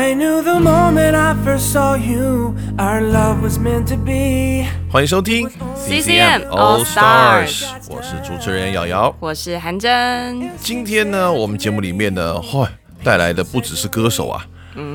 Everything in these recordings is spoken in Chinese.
I knew the moment I first saw you, our love was meant to be. 欢迎收听 CCM All Stars，Stars 我是主持人瑶瑶。我是韩真，今天呢，我们节目里面呢，嚯、带来的不只是歌手啊，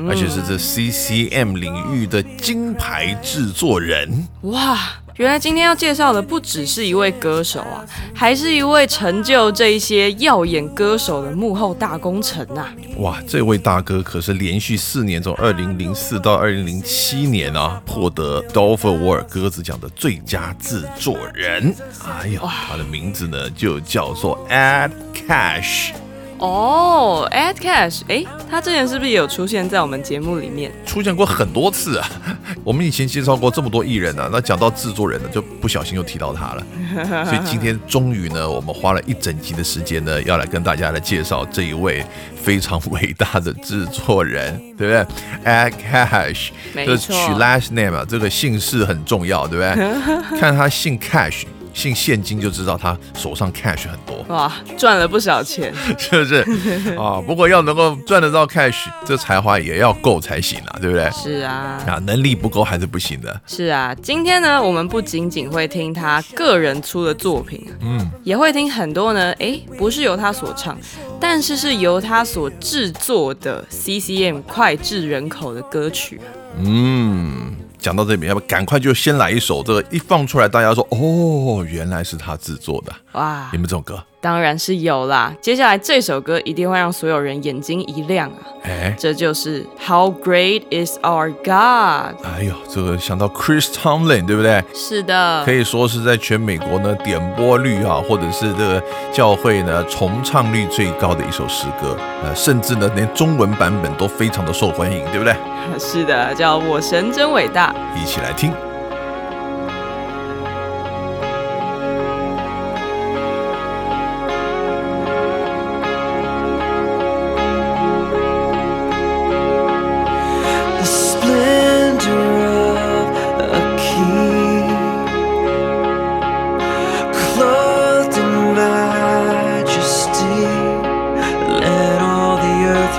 而且是这 CCM 领域的金牌制作人。哇！原来今天要介绍的不只是一位歌手啊，还是一位成就这一些耀眼歌手的幕后大功臣啊！哇，这位大哥可是连续四年，从二零零四到二零零七年啊，获得 Dolphin Award 鸽子奖的最佳制作人。哎呦，他的名字呢就叫做 Ed Cash。哦、e d Cash，哎，他之前是不是也有出现在我们节目里面？出现过很多次啊。我们以前介绍过这么多艺人啊，那讲到制作人呢，就不小心又提到他了。所以今天终于呢，我们花了一整集的时间呢，要来跟大家来介绍这一位非常伟大的制作人，对不对？Ed Cash，没这取 last name 啊，这个姓氏很重要，对不对？看他姓 Cash，姓现金就知道他手上 cash 很多。哇，赚了不少钱。是不是啊？不过要能够赚得到 cash，这才华也要够才行啊，对不对？是啊，啊，能力不够还是不行的。是啊，今天呢，我们不仅仅会听他个人出的作品，嗯，也会听很多呢，哎，不是由他所唱，但是是由他所制作的 CCM 脍炙人口的歌曲。嗯，讲到这边，要不赶快就先来一首，这个一放出来，大家说哦，原来是他制作的。哇有，没有这首歌？当然是有啦。接下来这首歌一定会让所有人眼睛一亮啊！哎，这就是 How Great Is Our God。哎呦，这个想到 Chris Tomlin，对不对？是的，可以说是在全美国呢点播率啊，或者是这个教会呢重唱率最高的一首诗歌，呃，甚至呢连中文版本都非常的受欢迎，对不对？是的，叫我神真伟大。一起来听。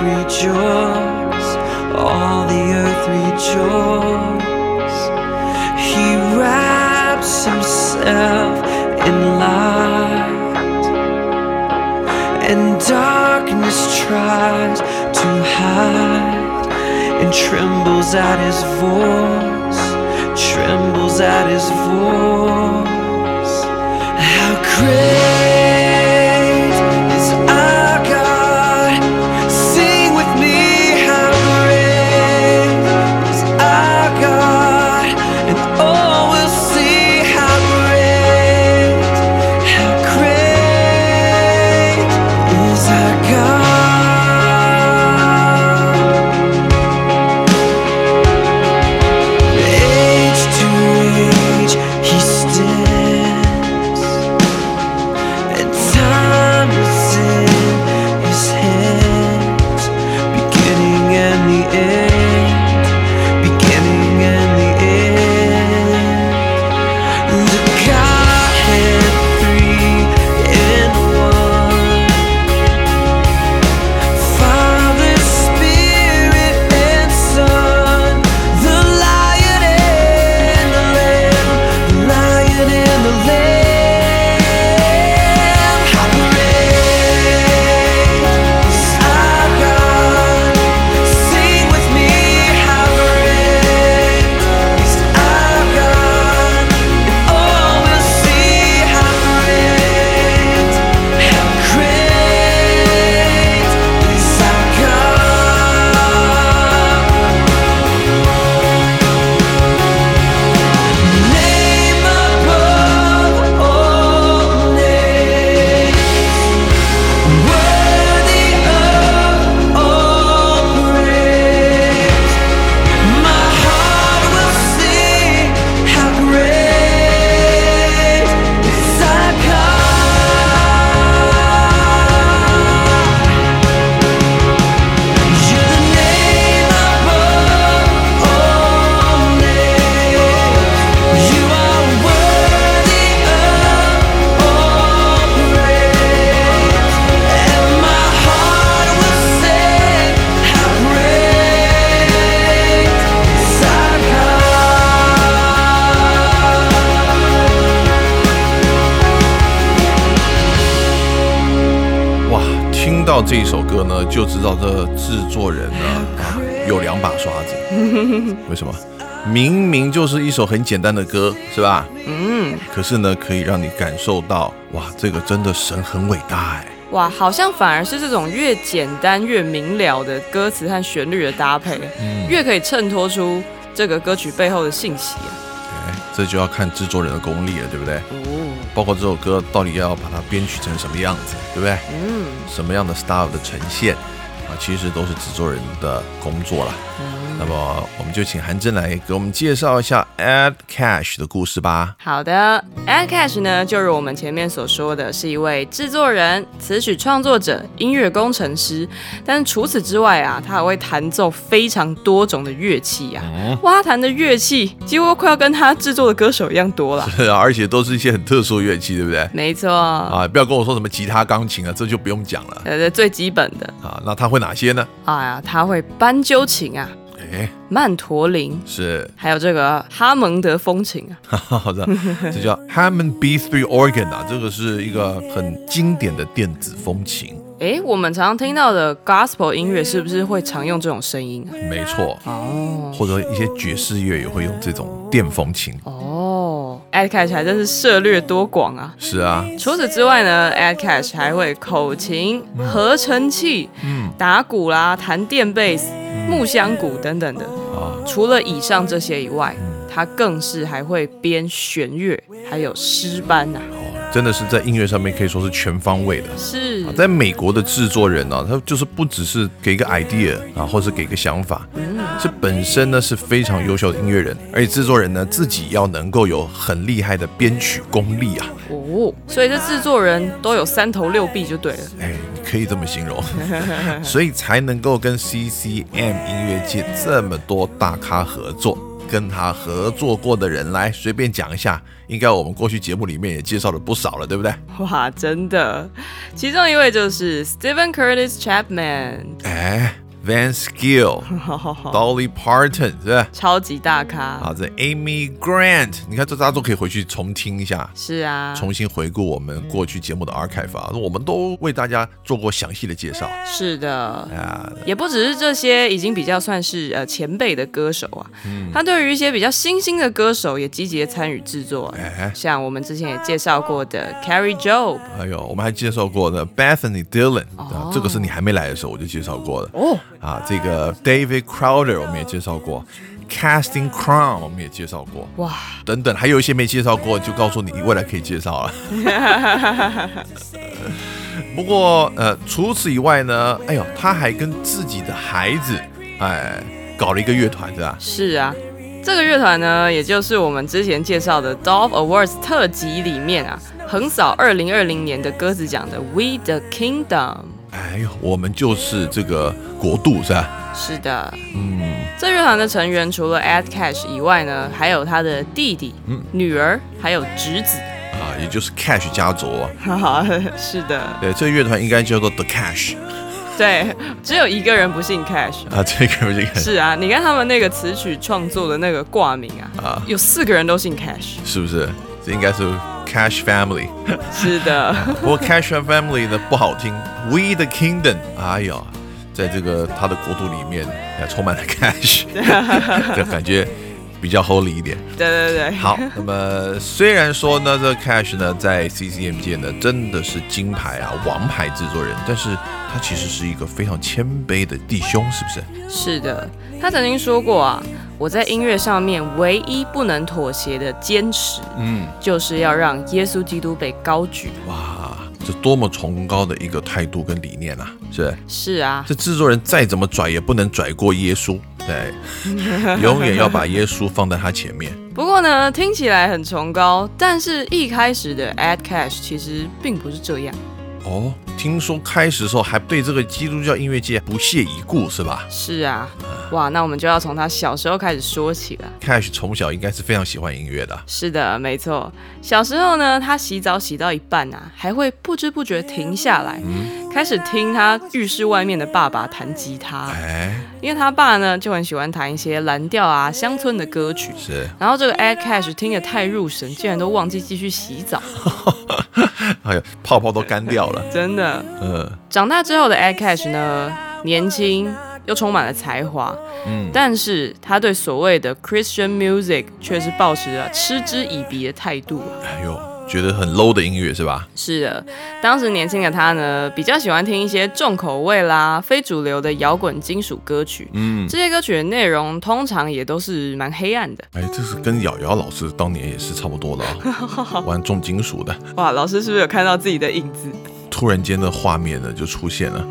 Rejoice, all the earth rejoice. He wraps himself in light, and darkness tries to hide and trembles at his voice, trembles at his voice. How great 知道这制作人呢啊有两把刷子。为什么？明明就是一首很简单的歌，是吧？嗯。可是呢，可以让你感受到，哇，这个真的神很伟大哎。哇，好像反而是这种越简单越明了的歌词和旋律的搭配，嗯越可以衬托出这个歌曲背后的信息啊。哎，这就要看制作人的功力了，对不对？哦。包括这首歌到底要把它编曲成什么样子，对不对？嗯。什么样的 style 的呈现啊，其实都是制作人的工作了。那么，我们就请韩真来给我们介绍一下 Ed Cash 的故事吧。好的，Ed Cash 呢，就如我们前面所说的，是一位制作人、词曲创作者、音乐工程师。但除此之外啊，他还会弹奏非常多种的乐器啊。哇，他弹的乐器几乎快要跟他制作的歌手一样多了。是啊，而且都是一些很特殊的乐器，对不对？没错啊，不要跟我说什么吉他、钢琴啊，这就不用讲了。呃，最基本的啊，那他会哪些呢？哎呀，他会斑鸠琴啊。哎，曼陀林是，还有这个哈蒙德风琴啊，好的，这叫 Hammond B3 organ 啊，这个是一个很经典的电子风琴。哎，我们常常听到的 Gospel 音乐是不是会常用这种声音啊？没错，哦，或者一些爵士乐也会用这种电风琴。哦，Ed Cash 还真是涉略多广啊。是啊，除此之外呢，Adcash 还会口琴、合成器、嗯，打鼓啦、弹电贝斯。木箱鼓等等的啊，除了以上这些以外，他更是还会编弦乐，还有诗班呐。真的是在音乐上面可以说是全方位的。是，在美国的制作人呢，他就是不只是给一个 idea 啊，或是给个想法，是本身呢是非常优秀的音乐人，而且制作人呢自己要能够有很厉害的编曲功力啊。哦，所以这制作人都有三头六臂就对了。哎，可以这么形容，所以才能够跟 CCM 音乐界这么多大咖合作。跟他合作过的人来随便讲一下，应该我们过去节目里面也介绍了不少了，对不对？哇，真的，其中一位就是 Stephen Curtis Chapman。哎。Van Skill、Dolly Parton 是吧？超级大咖。啊，这 Amy Grant，你看这大家都可以回去重听一下。是啊，重新回顾我们过去节目的 archive 啊，我们都为大家做过详细的介绍。是的，啊，也不只是这些已经比较算是呃前辈的歌手啊，嗯他对于一些比较新兴的歌手也积极的参与制作。哎，像我们之前也介绍过的 Carrie Job，还有我们还介绍过的 Bethany Dillon，这个是你还没来的时候我就介绍过的。哦。啊，这个 David Crowder 我们也介绍过，Casting Crown 我们也介绍过，哇，等等，还有一些没介绍过，就告诉你未来可以介绍了。不过，呃，除此以外呢，哎呦，他还跟自己的孩子，哎，搞了一个乐团，是吧？是啊，这个乐团呢，也就是我们之前介绍的 Dove Awards 特辑里面啊，横扫二零二零年的鸽子奖的 We the Kingdom。哎呦，我们就是这个国度是吧？是的，嗯，这乐团的成员除了 Ed Cash 以外呢，还有他的弟弟、女儿，还有侄子啊，也就是 Cash 家族啊。是的，对，这乐团应该叫做 The Cash。对，只有一个人不姓 Cash 啊，这个不姓。是啊，你看他们那个词曲创作的那个挂名啊，啊，有四个人都姓 Cash，是不是？这应该是。Cash Family，是的。不过 Cash Family 的不好听。We the Kingdom，哎呀，在这个他的国度里面，充满了 Cash，就感觉比较 Holy 一点。对对对。好，那么虽然说呢，这 Cash 呢在 CCM 界呢真的是金牌啊，王牌制作人，但是他其实是一个非常谦卑的弟兄，是不是？是的，他曾经说过啊。我在音乐上面唯一不能妥协的坚持，嗯，就是要让耶稣基督被高举。哇，这多么崇高的一个态度跟理念啊！是是啊，这制作人再怎么拽也不能拽过耶稣，对，永远要把耶稣放在他前面。不过呢，听起来很崇高，但是一开始的 Ad Cash 其实并不是这样。哦，听说开始的时候还对这个基督教音乐界不屑一顾，是吧？是啊，哇，那我们就要从他小时候开始说起了。Cash 从小应该是非常喜欢音乐的。是的，没错。小时候呢，他洗澡洗到一半啊，还会不知不觉停下来，开始听他浴室外面的爸爸弹吉他。哎，因为他爸呢就很喜欢弹一些蓝调啊、乡村的歌曲。是。然后这个 Air Cash 听得太入神，竟然都忘记继续洗澡。哎呀，泡泡都干掉了。真的。呃，长大之后的 Air Cash 呢，年轻又充满了才华，嗯，但是他对所谓的 Christian music 却是抱持着嗤之以鼻的态度啊。哎呦，觉得很 low 的音乐是吧？是的，当时年轻的他呢，比较喜欢听一些重口味啦、非主流的摇滚金属歌曲。嗯，这些歌曲的内容通常也都是蛮黑暗的。哎，这是跟瑶瑶老师当年也是差不多的啊，玩重金属的。哇，老师是不是有看到自己的影子？突然间的画面呢就出现了。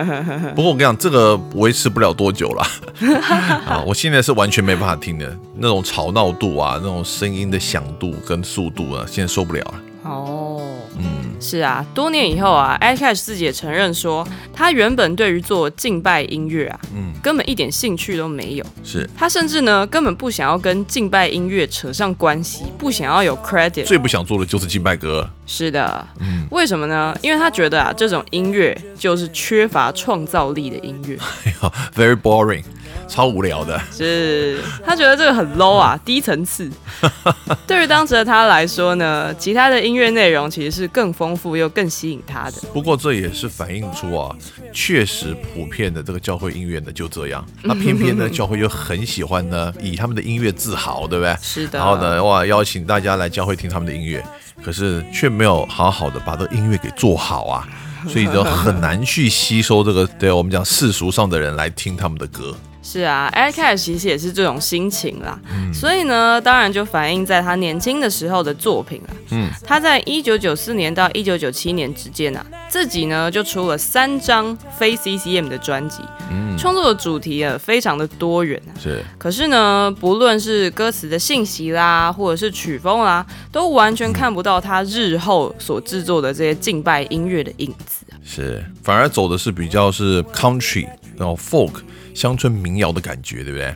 不过我跟你讲，这个维持不了多久了 啊！我现在是完全没办法听的，那种吵闹度啊，那种声音的响度跟速度啊，现在受不了了。哦，嗯，是啊，多年以后啊 a Cash 自己也承认说，他原本对于做敬拜音乐啊，嗯根本一点兴趣都没有。是他甚至呢，根本不想要跟敬拜音乐扯上关系，不想要有 credit。最不想做的就是敬拜歌。是的，嗯为什么呢？因为他觉得啊，这种音乐就是缺乏创造力的音乐，哎呀，very boring，超无聊的。是他觉得这个很 low 啊，低层次。对于当时的他来说呢，其他的音乐内容其实是更丰富又更吸引他的。不过这也是反映出啊，确实普遍的这个教会音乐呢就这样。那偏偏呢，教会又很喜欢呢以他们的音乐自豪，对不对？是的，然后呢，哇，邀请大家来教会听他们的音乐，可是却没有好好的把这个音乐给做好啊，所以就很难去吸收这个，对我们讲世俗上的人来听他们的歌。是啊 a d Cash 其实也是这种心情啦，所以呢，当然就反映在他年轻的时候的作品啦。嗯，他在一九九四年到一九九七年之间啊，自己呢就出了三张非 CCM 的专辑，嗯，创作的主题啊非常的多元啊。是可是呢，不论是歌词的信息啦，或者是曲风啦，都完全看不到他日后所制作的这些敬拜音乐的影子啊。是，反而走的是比较是 country 然后 folk 乡村民谣的感觉，对不对？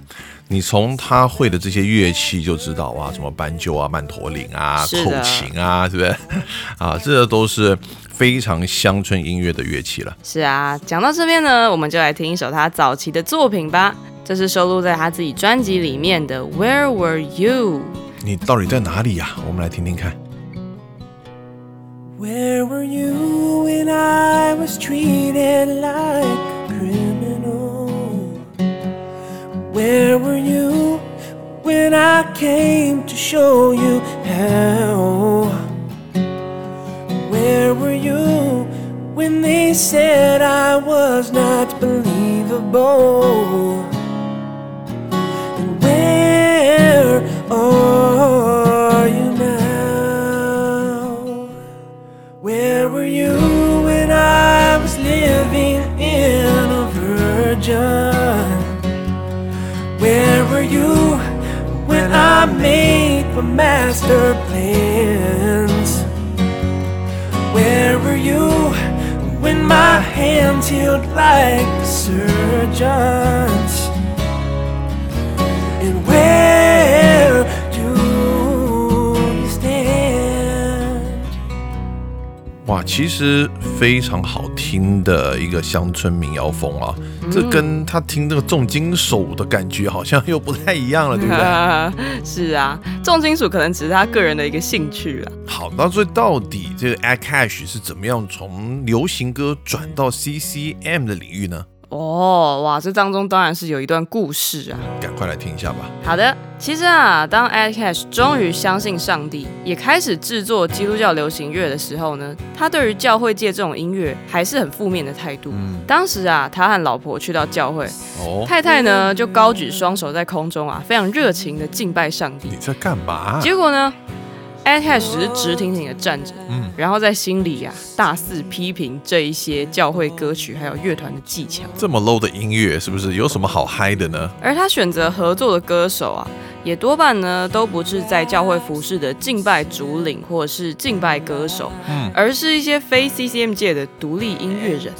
你从他会的这些乐器就知道哇，什么斑鸠啊、曼陀林啊、口琴啊，对不对？啊，这都是非常乡村音乐的乐器了。是啊，讲到这边呢，我们就来听一首他早期的作品吧。这是收录在他自己专辑里面的《Where Were You》。你到底在哪里呀、我们来听听看。Where were you when I was treated like a criminal? Where were you when I came to show you how? Where were you when they said I was not believable? made my master plans? Where were you when my hands healed like a surgeon's? And where do you stand? 哇，其实非常好听的一个乡村民谣风啊， 这跟他听这个重金属的感觉好像又不太一样了，对不对？是啊，重金属可能只是他个人的一个兴趣啊。好，那所以到底这个 a Cash 是怎么样从流行歌转到 CCM 的领域呢？哦，哇，这当中当然是有一段故事啊。赶快来听一下吧。好的，其实啊，当 Ed Cash 终于相信上帝，也开始制作基督教流行乐的时候呢，他对于教会界这种音乐还是很负面的态度。当时啊，他和老婆去到教会，哦，太太呢就高举双手在空中啊，非常热情的敬拜上帝你。在干嘛？结果呢 Cash 只是直挺挺的站着，嗯然后在心里啊大肆批评这一些教会歌曲还有乐团的技巧。这么 low 的音乐，是不是有什么好嗨的呢？而他选择合作的歌手啊，也多半呢都不是在教会服饰的敬拜主领或者是敬拜歌手，嗯而是一些非 CCM 界的独立音乐人。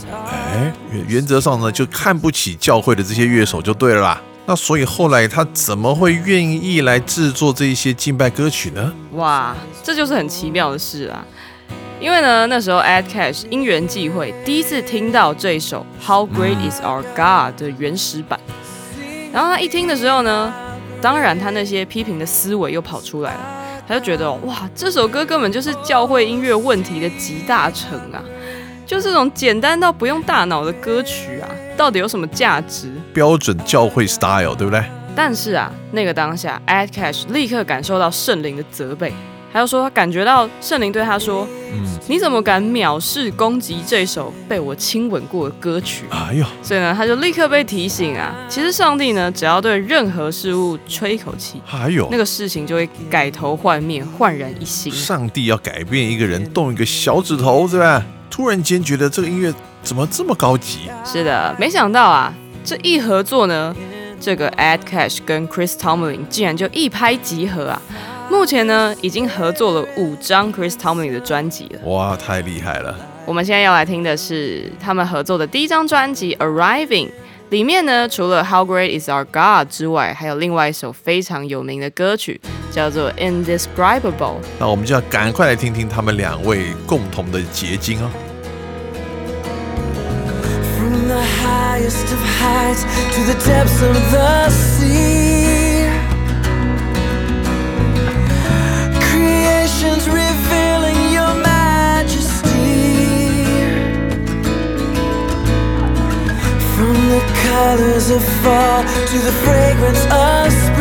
哎，原原则上呢，就看不起教会的这些乐手就对了啦。那所以后来他怎么会愿意来制作这一些敬拜歌曲呢？哇，这就是很奇妙的事啊！因为呢，那时候 Ed Cash 因缘际会，第一次听到这首《How Great Is Our God》的原始版，然后他一听的时候呢，当然他那些批评的思维又跑出来了。他就觉得哇，这首歌根本就是教会音乐问题的集大成啊！就这种简单到不用大脑的歌曲啊，到底有什么价值？标准教会 style，对不对？但是啊，那个当下，Adcash 立刻感受到圣灵的责备，还有说他感觉到圣灵对他说：“嗯，你怎么敢藐视攻击这首被我亲吻过的歌曲？”哎呦，所以呢，他就立刻被提醒啊，其实上帝呢，只要对任何事物吹一口气，还有那个事情就会改头换面，焕然一新。上帝要改变一个人，动一个小指头，对吧？突然间觉得这个音乐怎么这么高级？是的，没想到啊，这一合作呢，这个 Ad Cash 跟 Chris Tomlin 竟然就一拍即合啊！目前呢，已经合作了五张 Chris Tomlin 的专辑了。哇，太厉害了！我们现在要来听的是他们合作的第一张专辑《Arriving》，里面呢，除了 How Great Is Our God 之外，还有另外一首非常有名的歌曲，叫做《Indescribable》。那我们就要赶快来听听他们两位共同的结晶哦。Highest of heights to the depths of the sea. Creation's revealing your majesty. From the colors of fall to the fragrance of spring.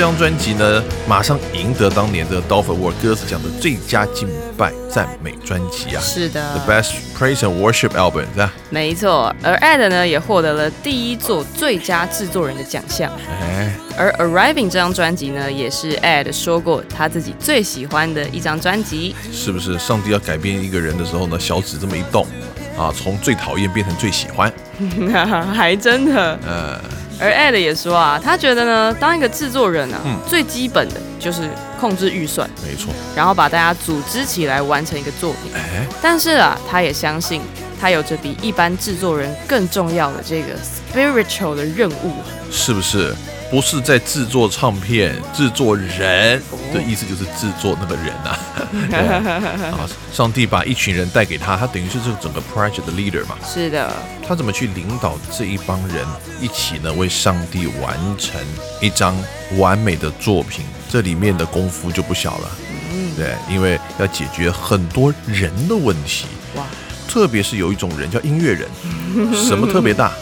这张专辑呢，马上赢得当年的 Dolphin Award 歌词奖的最佳敬拜赞美专辑啊是的，The Best Praise and Worship Album，是吧？没错，而 Ed 呢也获得了第一座最佳制作人的奖项。哎，而 Arriving 这张专辑呢，也是 Ed 说过他自己最喜欢的一张专辑。是不是上帝要改变一个人的时候呢，小指这么一动，啊，从最讨厌变成最喜欢？还真的。呃，而 Ed 也说啊，他觉得呢，当一个制作人啊，嗯最基本的就是控制预算，没错，然后把大家组织起来完成一个作品。哎，但是啊，他也相信他有着比一般制作人更重要的这个 spiritual 的任务。是不是？不是在制作唱片，制作人的意思就是制作那个人啊。对 啊，上帝把一群人带给他，他等于是这个整个 project 的 leader 嘛。是的，他怎么去领导这一帮人一起呢，为上帝完成一张完美的作品？这里面的功夫就不小了。嗯对，因为要解决很多人的问题，哇，特别是有一种人叫音乐人，什么特别大？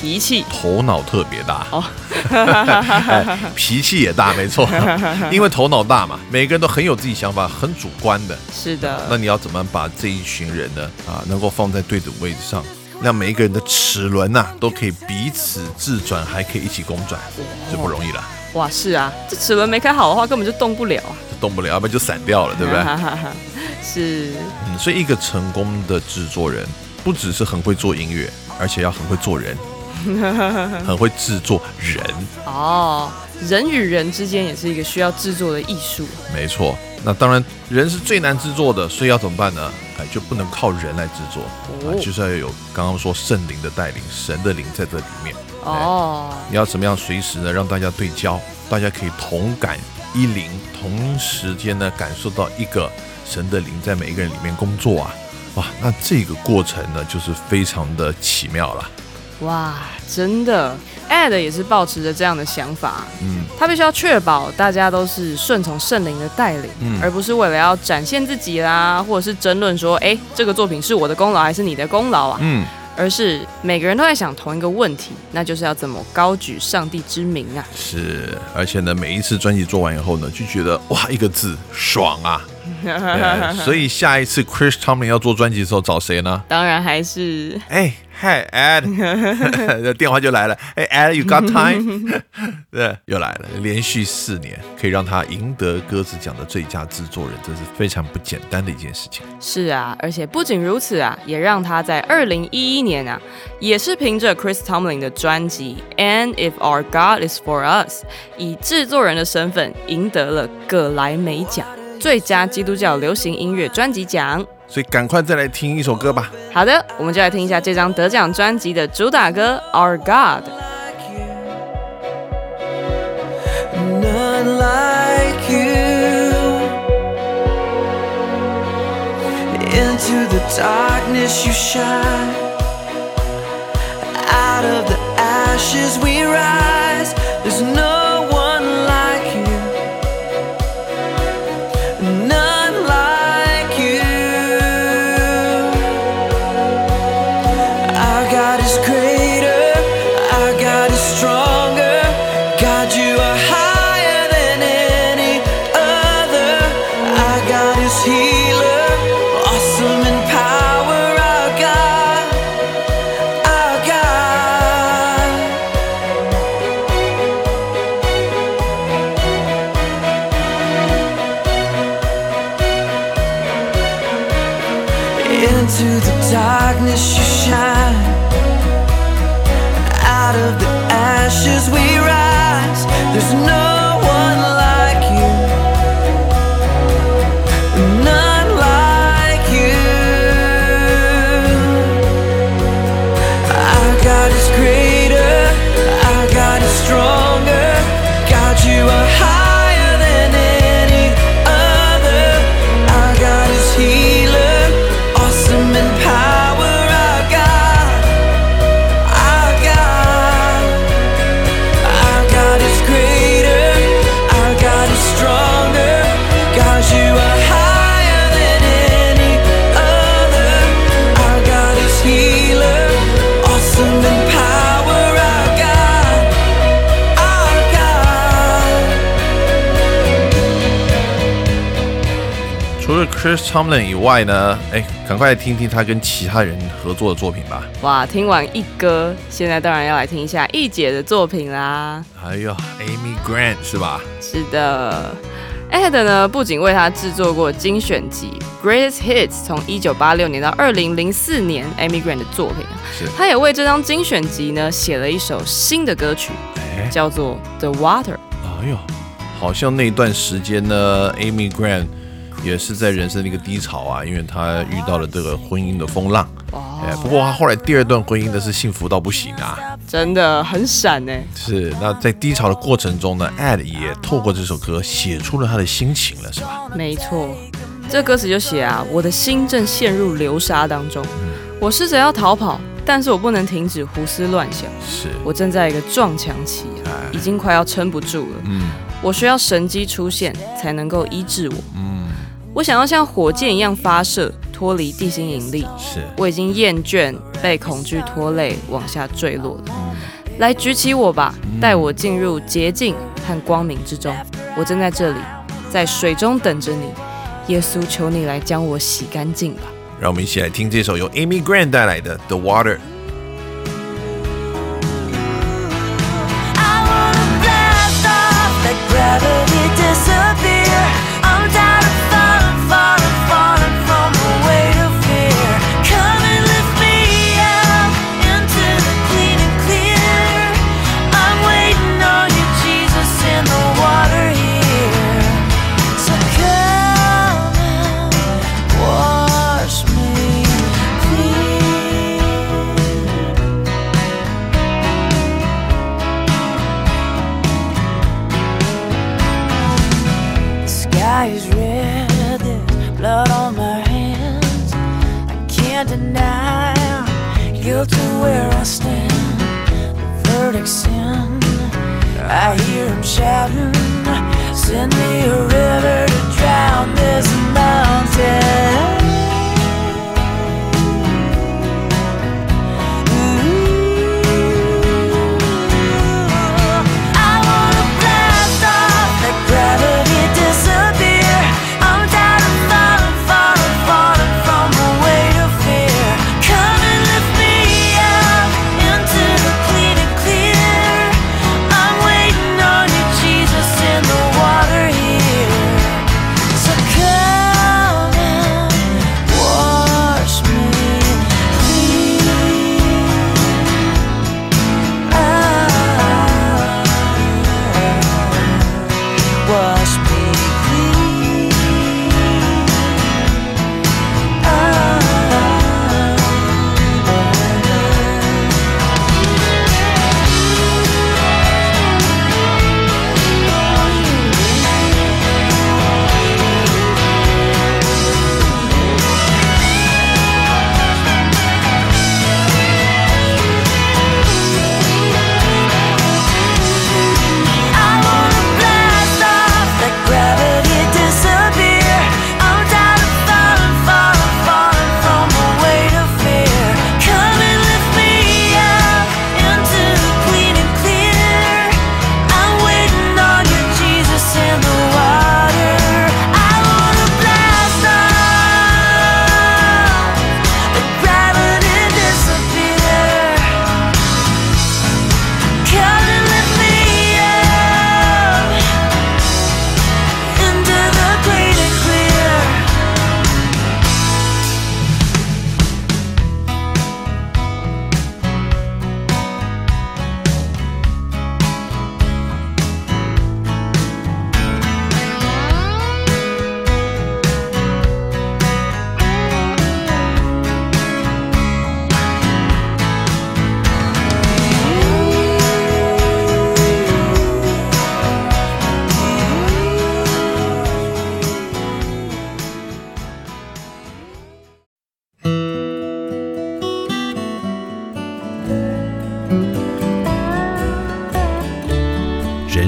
脾气。头脑特别大。哦。哎脾气也大，没错，因为头脑大嘛，每个人都很有自己想法，很主观的。是的，那你要怎么把这一群人呢啊，能够放在对的位置上，让每一个人的齿轮呐、都可以彼此自转，还可以一起公转，就不容易了，哇，是啊，这齿轮没开好的话，根本就动不了。啊，就动不了，要不然就散掉了，对不对？是，嗯，所以一个成功的制作人，不只是很会做音乐，而且要很会做人，很会制作人。哦，人与人之间也是一个需要制作的艺术。没错，那当然人是最难制作的，所以要怎么办呢？哎，就不能靠人来制作，啊，就是要有刚刚说圣灵的带领，神的灵在这里面。哦，你要怎么样随时呢让大家对焦，大家可以同感一灵，同时间呢感受到一个神的灵在每一个人里面工作啊，哇，那这个过程呢就是非常的奇妙了。哇，真的，Ed 也是保持着这样的想法。嗯，他必须要确保大家都是顺从圣灵的带领，嗯而不是为了要展现自己啦，或者是争论说，哎，这个作品是我的功劳还是你的功劳啊？嗯，而是每个人都在想同一个问题，那就是要怎么高举上帝之名啊！是，而且呢，每一次专辑做完以后呢，就觉得哇，一个字爽啊，对 所以下一次 Chris Tomlin 要做专辑的时候找谁呢？当然还是哎，Hi Ed，电话就来了。哎，Ed，you got time？对，又来了。连续四年可以让他赢得鸽子奖的最佳制作人，这是非常不简单的一件事情。是啊，而且不仅如此啊，也让他在二零一一年啊，也是凭着 Chris Tomlin 的专辑《And If Our God Is For Us》，以制作人的身份赢得了葛莱美奖最佳基督教流行音乐专辑奖。所以赶快再来听一首歌吧。好的，我们就来听一下这张得奖专辑的主打歌《Our God》。 none like you. Into the darkness you shine. Out of the ashes we rise. There's no Chris Tomlin 以外呢，哎，赶快听听他跟其他人合作的作品吧。哇，听完一哥，现在当然要来听一下一姐的作品啦。哎呦 Amy Grant 是吧？是的，Ed 呢不仅为他制作过精选集《Greatest Hits》，从一九八六年到二零零四年 Amy Grant 的作品他也为这张精选集呢写了一首新的歌曲，哎，叫做《The Water》。哎呦，好像那段时间呢，Amy Grant 也是在人生的一个低潮啊，因为他遇到了这个婚姻的风浪。哎，不过他后来第二段婚姻的是幸福到不行啊。真的很闪呢。是，那在低潮的过程中呢，Ed 也透过这首歌写出了他的心情了，是吧？没错，这歌词就写啊，我的心正陷入流沙当中，我试着要逃跑，但是我不能停止胡思乱想，是，我正在一个撞墙期已经快要撑不住了。嗯我需要神机出现才能够医治我。嗯，我想要像火箭一样发射，脱离地心引力。是，我已经厌倦被恐惧拖累，往下坠落了。嗯来举起我吧，带我进入洁净和光明之中。我正在这里，在水中等着你。耶稣，求你来将我洗干净吧。让我们一起来听这首由 Amy Grant 带来的《The Water》。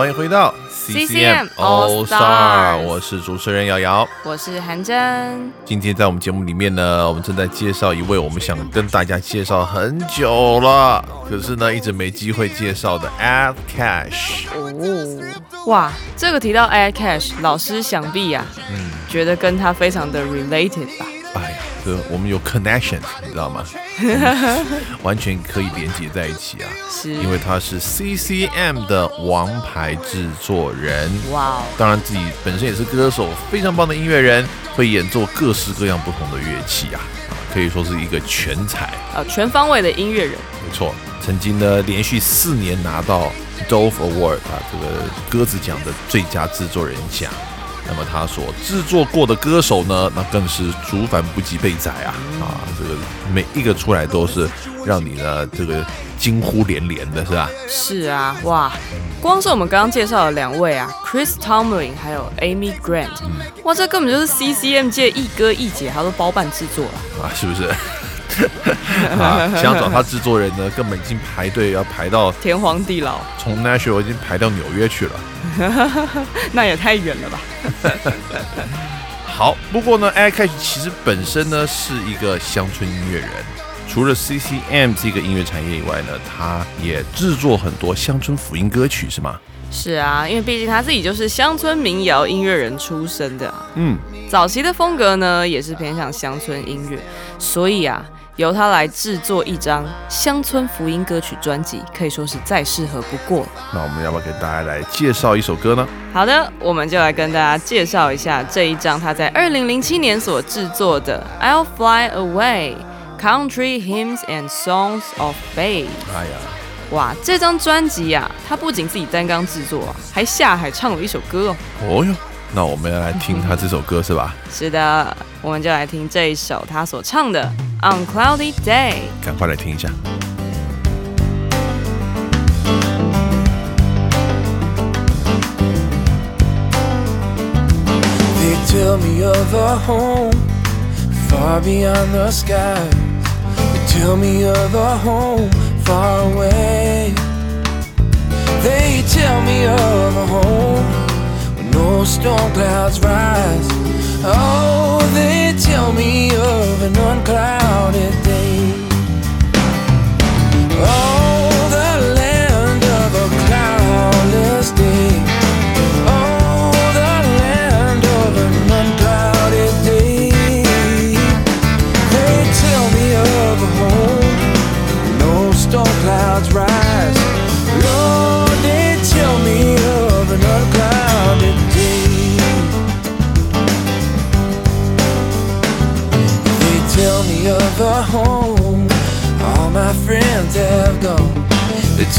欢迎回到 CCM All Star，Stars 我是主持人瑶瑶。我是韩真，今天在我们节目里面呢，我们正在介绍一位我们想跟大家介绍很久了，可是呢一直没机会介绍的 Ad Cash。哦，哇，这个提到 Air Cash，老师想必呀、嗯，觉得跟他非常的 related 吧？哎呀，这我们有 connection，你知道吗？完全可以连接在一起啊，是，因为他是 CCM 的王牌制作人。哇哦，当然，自己本身也是歌手，非常棒的音乐人，会演奏各式各样不同的乐器啊，啊可以说是一个全才。啊，全方位的音乐人，没错，曾经呢连续四年拿到 Dove Award 啊，这个鸽子奖的最佳制作人奖。那么他所制作过的歌手呢，那更是竹繁不及被宰啊啊！这个每一个出来都是让你呢这个惊呼连连的，是吧？是啊，哇，光是我们刚刚介绍的两位啊，Chris Tomlin 还有 Amy Grant，哇，这根本就是 CCM 界一哥一姐，他都包办制作了。啊，是不是？啊，想找他制作人呢，根本已经排队要排到天荒地老，从 Nashville 已经排到纽约去了。那也太远了吧？好，不过呢 a i r Cash 其实本身呢是一个乡村音乐人，除了 CCM 这个音乐产业以外呢，他也制作很多乡村福音歌曲，是吗？是啊，因为毕竟他自己就是乡村民谣音乐人出身的啊、嗯，早期的风格呢也是偏向乡村音乐，所以啊，由他来制作一张乡村福音歌曲专辑，可以说是再适合不过了。那我们要不要给大家来介绍一首歌呢？好的，我们就来跟大家介绍一下这一张他在二零零七年所制作的《I'll Fly Away: Country Hymns and Songs of Faith》。哎呀，哇，这张专辑呀，他不仅自己单钢制作啊，还下海唱了一首歌哦。哦哟，那我们要来听他这首歌是吧？是的，我们就来听这一首他所唱的《On Cloudy Day》。赶快来听一下。 They tell me of a home far beyond the skies. They tell me of a home far away. They tell me of a home where no storm clouds rise. Oh, they tell me and unclouded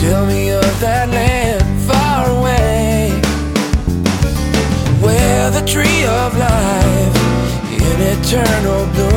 tell me of that land far away where the tree of life in eternal bloom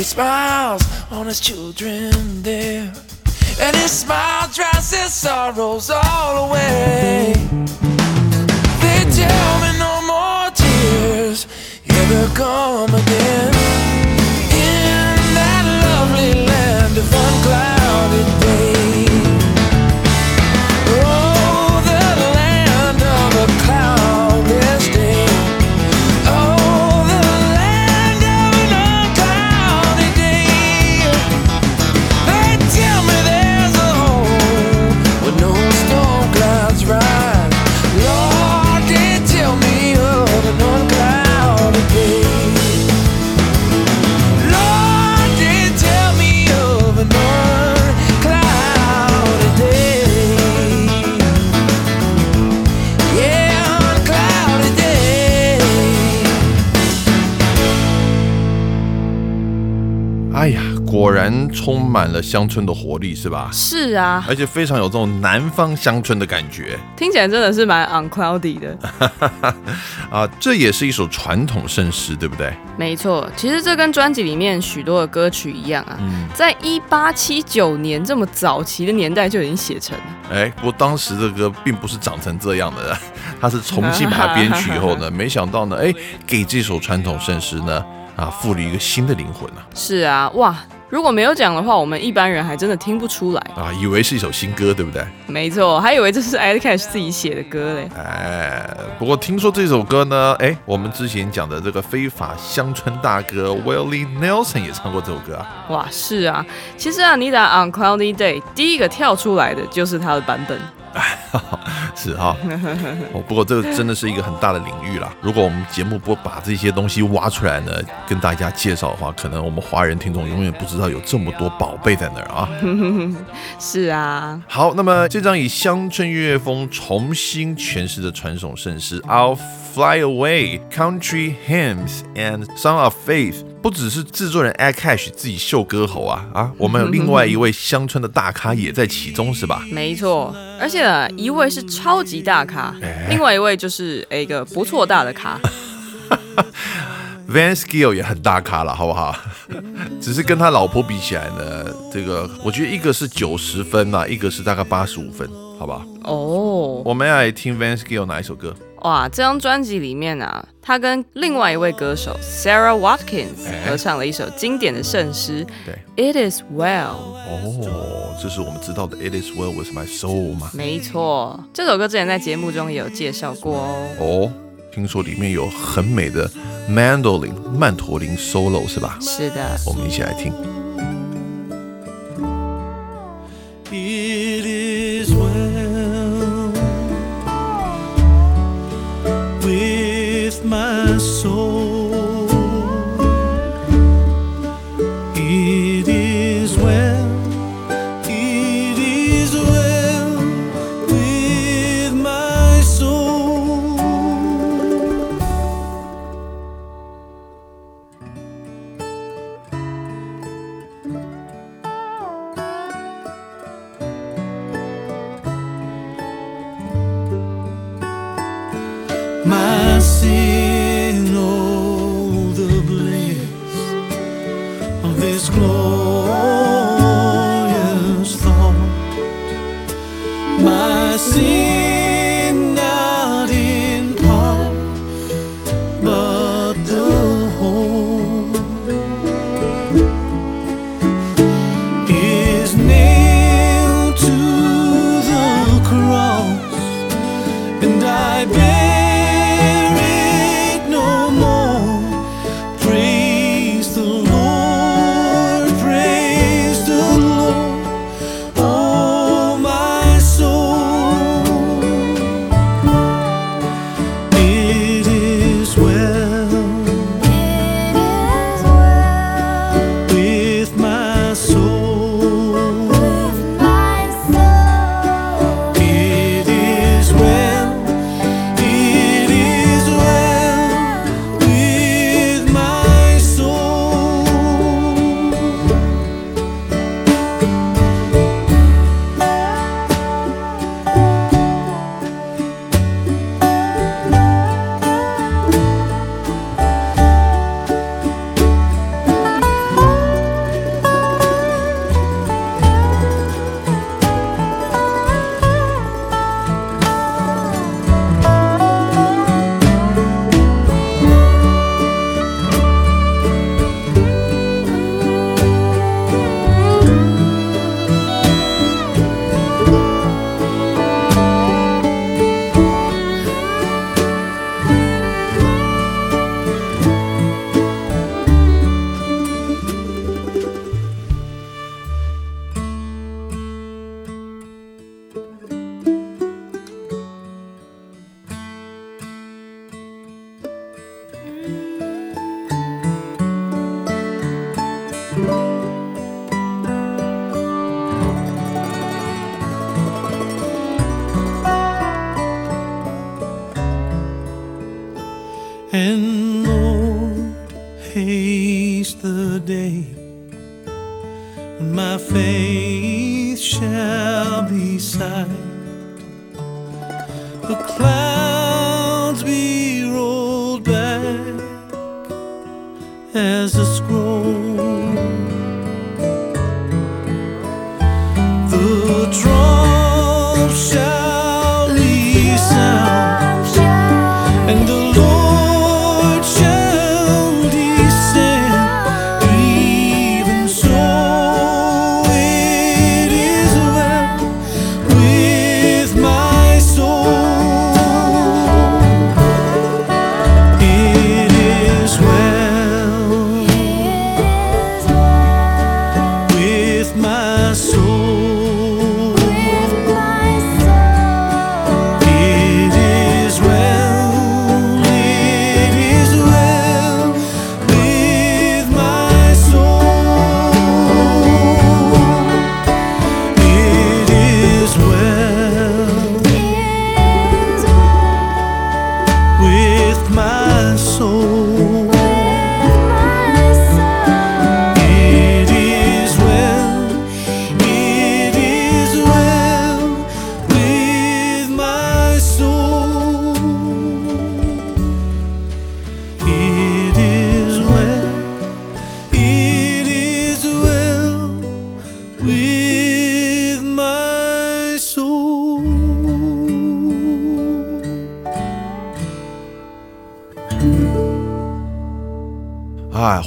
he smiles on his children there. And his smile drives his sorrows all away. 充满了乡村的活力，是吧？是啊，而且非常有这种南方乡村的感觉听起来真的是蛮 uncloudy 的。啊！这也是一首传统圣诗，对不对？没错，其实这跟专辑里面许多的歌曲一样啊，在一八七九年这么早期的年代就已经写成了。哎，不过当时这歌并不是长成这样的，它是重新把它编曲以后呢，没想到呢，哎，给这首传统圣诗呢啊赋予一个新的灵魂啊是啊，哇，如果没有讲的话，我们一般人还真的听不出来。啊，以为是一首新歌，对不对？没错，还以为这是 Ed Cash 自己写的歌嘞。哎，不过听说这首歌呢，哎，我们之前讲的这个非法乡村大哥 Willie Nelson 也唱过这首歌啊。哇，是啊，其实啊，你打 On Cloudy Day 第一个跳出来的就是他的版本。是哈、哦，不过这个真的是一个很大的领域啦。如果我们节目不把这些东西挖出来呢，跟大家介绍的话，可能我们华人听众永远不知道有这么多宝贝在那儿啊。是啊，好，那么这张以乡村乐风重新诠释的传统圣诗《I'll Fly Away》Country Hymns and Song of Faith，不只是制作人 Ed Cash 自己秀歌喉啊啊，我们有另外一位乡村的大咖也在其中，是吧？没错，而且呢，一位是超级大咖，另外一位就是一个不错大的咖。Van Skill 也很大咖了，好不好？只是跟他老婆比起来呢，这个我觉得一个是九十分嘛，一个是大概八十五分，好不好？哦，我们要来听 Van Skill 哪一首歌？哇，这张专辑里面啊，他跟另外一位歌手 Sarah Watkins 哎合唱了一首经典的圣诗对，《It Is Well》。哦，这是我们知道的 It Is Well with My Soul 吗？没错，这首歌之前在节目中也有介绍过哦。哦，听说里面有很美的 mandolin 曼陀林 solo 是吧？是的，我们一起来听。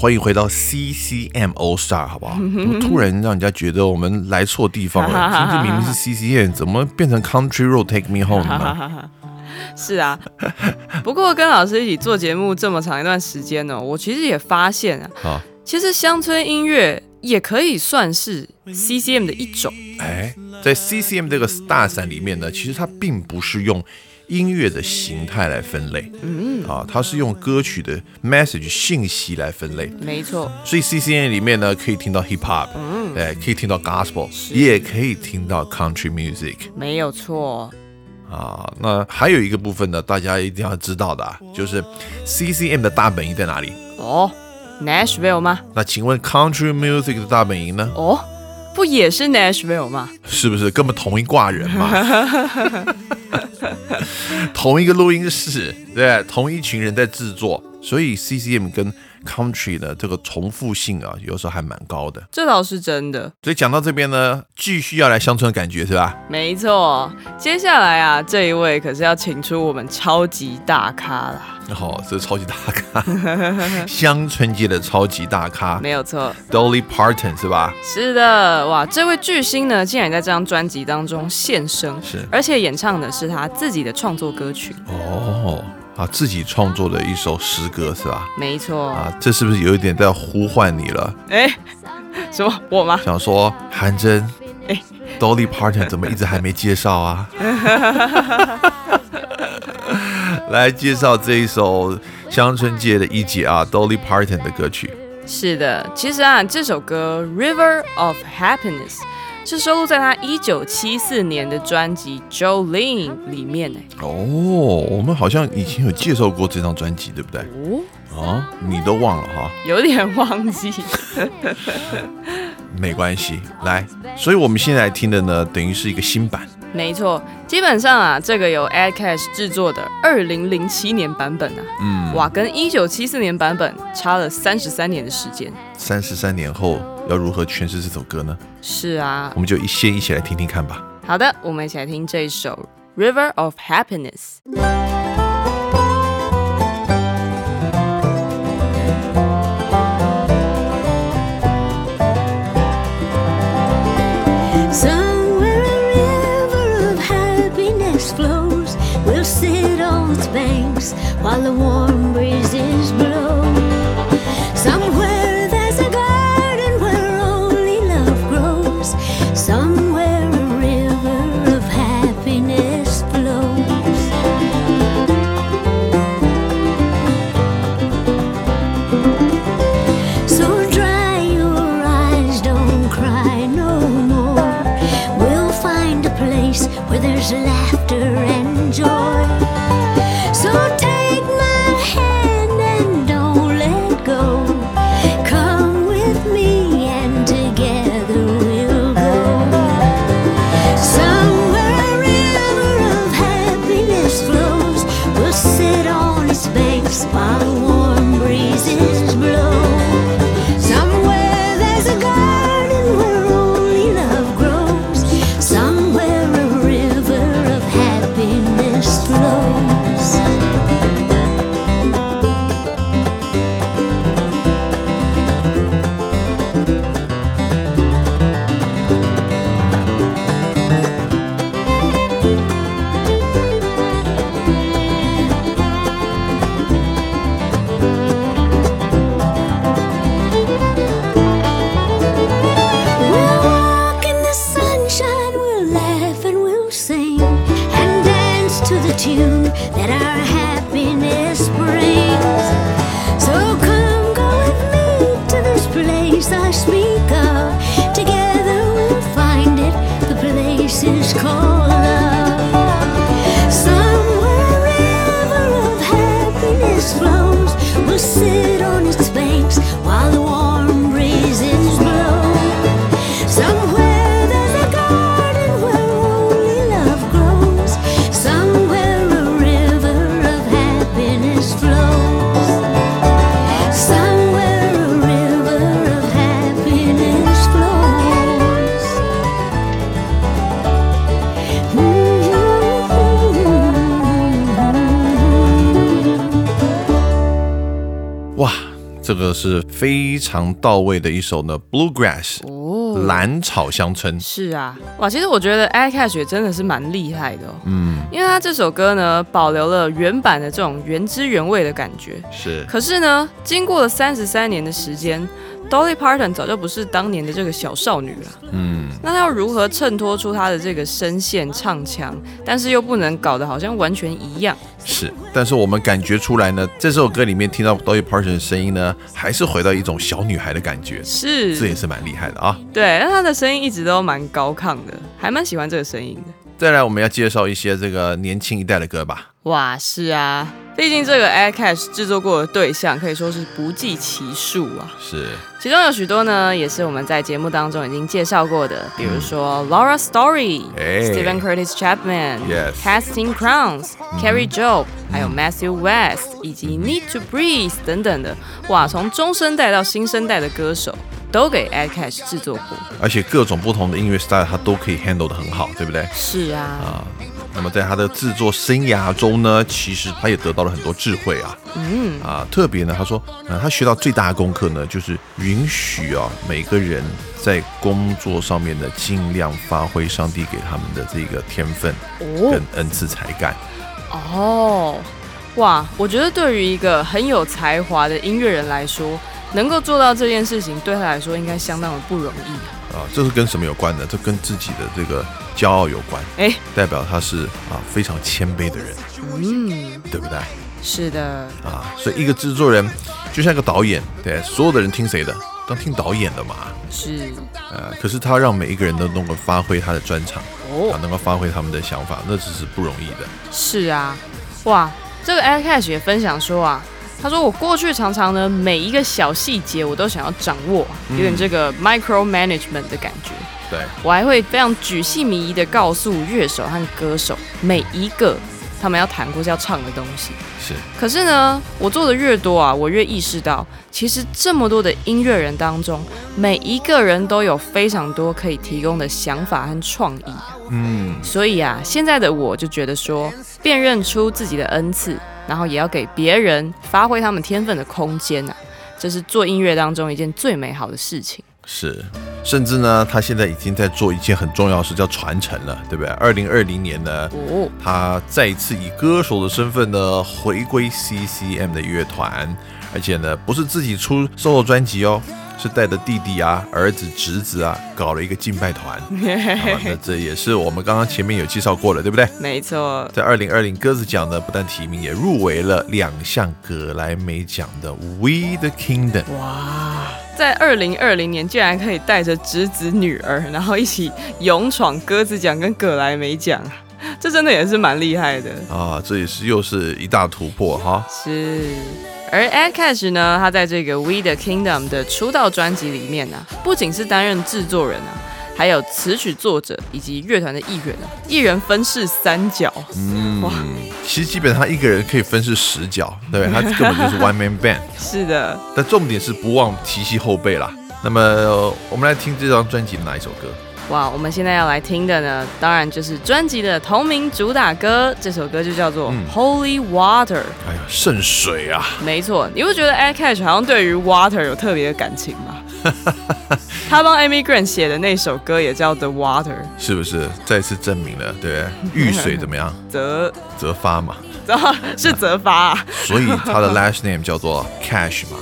欢迎回到 CCM All Star，好不好？突然让人家觉得我们来错地方了？今天明明是 CCM，怎么变成 Country Road Take Me Home 呢？是啊，不过跟老师一起做节目这么长一段时间呢，我其实也发现啊，啊，其实乡村音乐也可以算是 CCM 的一种。哎，在 CCM 这个大伞里面呢，其实它并不是用音乐的形态来分类，嗯啊，它是用歌曲的 message 信息来分类。没错，所以 CCM 里面呢，可以听到 hip hop，嗯，哎，可以听到 gospel，也可以听到 country music 没有错。啊。那还有一个部分呢，大家一定要知道的、啊，就是 CCM 的大本营在哪里？哦，Nashville 吗？那请问 country music 的大本营呢？哦，不也是 Nashville 吗？是不是根本同一挂人嘛？同一个录音室，对，同一群人在制作，所以 CCM 跟 country 的这个重复性啊，有时候还蛮高的。这倒是真的。所以讲到这边呢，继续要来乡村的感觉是吧？没错，接下来啊，这一位可是要请出我们超级大咖啦，哦，这是超级大咖，乡村界的超级大咖。没有错，，Dolly Parton 是吧？是的，哇，这位巨星呢，竟然在这张专辑当中现身，是。而且演唱的是他自己的创作歌曲，哦，啊，自己创作的一首诗歌是吧？没错，啊，这是不是有一点在呼唤你了？哎、什么我吗？想说韩真，哎 Dolly Parton 怎么一直还没介绍啊？来介绍这一首乡村界的一姐啊，Dolly Parton 的歌曲。是的，其实啊，这首歌《River of Happiness》是收录在他一九七四年的专辑《Jolene》里面呢。哦，我们好像以前有介绍过这张专辑，对不对？哦，哦，你都忘了哈，有点忘记。没关系。来，所以我们现在听的呢，等于是一个新版。没错，基本上啊，这个由 Ed Cash 制作的二零零七年版本啊，嗯，哇，跟一九七四年版本差了三十三年的时间。三十三年后要如何诠释这首歌呢？是啊我，们就一先一起来听听看吧。好的，我们一起来听这一首《River of Happiness》。 Somewhere a river of happiness flows. We'll sit on its banks while the warm tune that our 是非常到位的一首呢，Bluegrass，哦，蓝草乡村。是啊，哇，其实我觉得 a Cash 真的是蛮厉害的哦，嗯，因为他这首歌呢，保留了原版的这种原汁原味的感觉，是。可是呢，经过了三十三年的时间，Dolly Parton 早就不是当年的这个小少女了。嗯，那她要如何衬托出她的这个声线唱腔，但是又不能搞得好像完全一样？是，但是我们感觉出来呢，这首歌里面听到 Dolly Parton 的声音呢，还是回到一种小女孩的感觉，是，这也是蛮厉害的啊。对，那她的声音一直都蛮高亢的，还蛮喜欢这个声音的。再来，我们要介绍一些这个年轻一代的歌吧。哇，是啊，毕竟这个 Air Cash 制作过的对象可以说是不计其数啊。是，其中有许多呢，也是我们在节目当中已经介绍过的，比如说 Laura Story、哎 Stephen Curtis Chapman、Casting Crowns、Carrie Job，还有 Matthew West 以及 Need to Breathe 等等的，哇，从中生代到新生代的歌手都给 a d Cash 制作过。而且各种不同的音乐 style 他都可以 handle 的很好，对不对？是啊，啊，那么在他的制作生涯中呢，其实他也得到了很多智慧啊。嗯啊，特别呢，他说，呃，他学到最大的功课呢，就是允许啊每个人在工作上面呢，尽量发挥上帝给他们的这个天分哦跟恩赐才干。哦，哇，我觉得对于一个很有才华的音乐人来说，能够做到这件事情，对他来说应该相当的不容易啊。啊，这是跟什么有关呢？这跟自己的这个骄傲有关，哎，代表他是啊非常谦卑的人，嗯，对不对？是的，啊，所以一个制作人就像一个导演，对，所有的人听谁的？当听导演的嘛。是呃，可是他让每一个人都能够发挥他的专长，啊，哦，能够发挥他们的想法，那只是不容易的。是啊，哇，这个 Ed Cash 也分享说啊。他说：“我过去常常呢，每一个小细节我都想要掌握，有点这个 micro management 的感觉。对，我还会非常举细靡遗的告诉乐手和歌手每一个他们要弹或是要唱的东西。是可是呢，我做的越多啊，我越意识到，其实这么多的音乐人当中，每一个人都有非常多可以提供的想法和创意。嗯，所以啊，现在的我就觉得说，辨认出自己的恩赐，然后也要给别人发挥他们天分的空间啊，这是做音乐当中一件最美好的事情。是，甚至呢，他现在已经在做一件很重要的事，叫传承了，对不对？二零二零年呢，哦，他再一次以歌手的身份呢回归 CCM 的乐团，而且呢，不是自己出 solo 专辑哦。是带着弟弟啊、儿子、侄子啊，搞了一个敬拜团。啊那这也是我们刚刚前面有介绍过了，对不对？没错，在二零二零鸽子奖呢，不但提名，也入围了两项葛莱美奖的《We the Kingdom》。哇，在二零二零年竟然可以带着侄子女儿，然后一起勇闯鸽子奖跟葛莱美奖，这真的也是蛮厉害的。啊，这也是又是一大突破哈。是。而 Ed Cash 呢，他在这个 We the Kingdom 的出道专辑里面呢、不仅是担任制作人啊，还有词曲作者以及乐团的艺人啊，一人分饰三角。哇，其实基本上一个人可以分饰十角，对？他根本就是 one man band。是的，但重点是不忘提携后辈啦。那么呃我们来听这张专辑的哪一首歌？哇，我们现在要来听的呢，当然就是专辑的同名主打歌，这首歌就叫做嗯 Holy Water。哎呀，圣水啊！没错，你会觉得 Ed Cash 好像对于 Water 有特别的感情吗？他帮 Amy Grant 写的那首歌也叫 The Water，是不是再次证明了，对？遇水怎么样？则则发嘛。然后是则发、啊，所以他的 last name 叫做 Cash 嘛。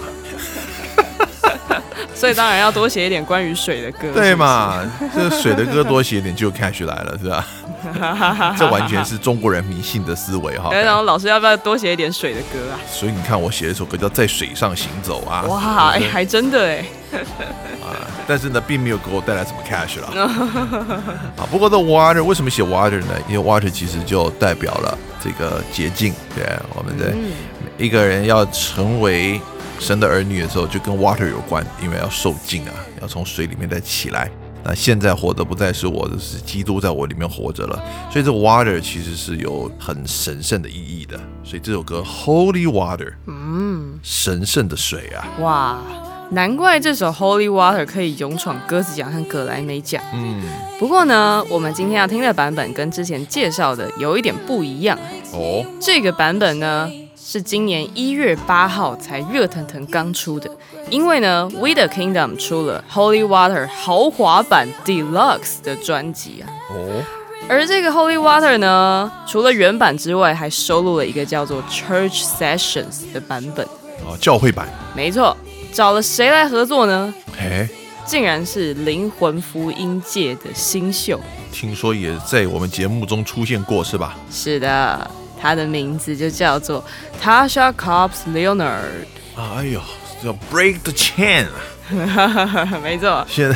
所以当然要多写一点关于水的歌，对嘛？这水的歌多写一点就 cash 来了，是吧？这完全是中国人迷信的思维哈。然后老师要不要多写一点水的歌啊？所以你看，我写了一首歌叫《在水上行走》啊，哇，哎、还真的哎，啊但是呢，并没有给我带来什么 cash 了。啊，不过这 water 为什么写 water 呢？因为 water 其实就代表了这个捷径，对，我们的一个人要成为神的儿女的时候，就跟 water 有关，因为要受尽啊，要从水里面再起来。那现在活的不再是我，的是基督在我里面活着了，所以这 water 其实是有很神圣的意义的。所以这首歌 Holy Water，嗯，神圣的水啊，哇，难怪这首《Holy Water》可以勇闯鸽子奖和格莱美奖。嗯，不过呢，我们今天要听的版本跟之前介绍的有一点不一样。哦，这个版本呢是今年一月八号才热腾腾刚出的，因为呢，We the Kingdom 出了 Holy Water 豪华版 Deluxe 的专辑啊。哦。而这个 Holy Water 呢，除了原版之外，还收录了一个叫做 Church Sessions 的版本。哦，教会版，没错，找了谁来合作呢？哎，竟然是灵魂福音界的新秀。听说也在我们节目中出现过，是吧？是的，他的名字就叫做 Tasha Cobbs Leonard。哎呦，叫 break the chain，没错，现在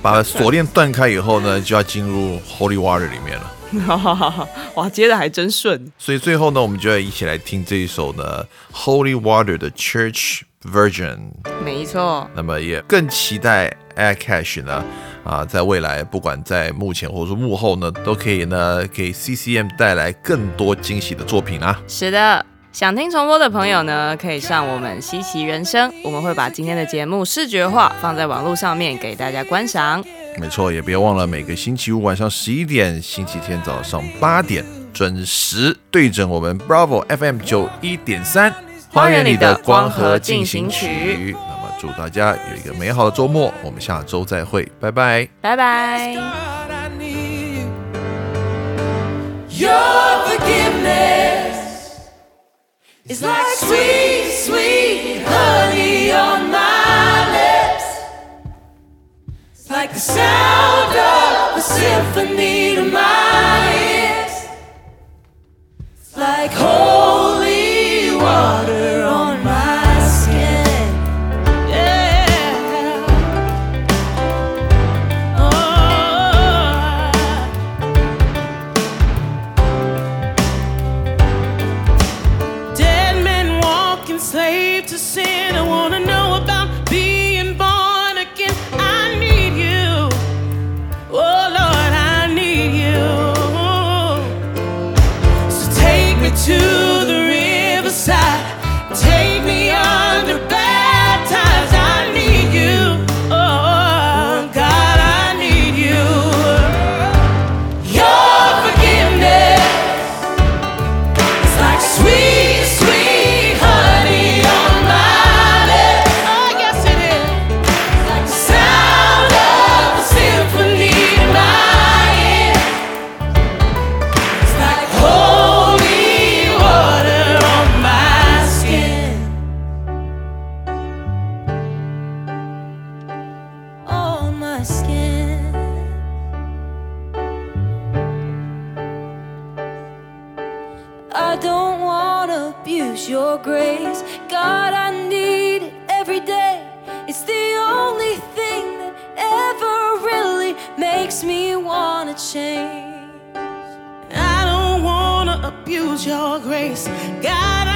把锁链断开以后呢，就要进入 Holy Water 里面了。哇，接的还真顺。所以最后呢，我们就要一起来听这一首呢 Holy Water 的 Church Version。没错，那么也更期待 Air Cash 呢，啊，在未来不管在幕前或者说幕后呢，都可以呢给 CCM 带来更多惊喜的作品啊。是的。想听重播的朋友呢，可以上我们稀奇人生，我们会把今天的节目视觉化放在网络上面给大家观赏。没错，也别忘了每个星期五晚上十一点，星期天早上八点准时对准我们 Bravo FM 九一点三，花园里的光合进行曲祝大家有一个美好的周末，我们下周再会，拜拜。拜拜。Your forgiveness is like sweet, sweet honey on my lips. It's like the sound of a symphony to my ears. It's like holy abuse your grace. God,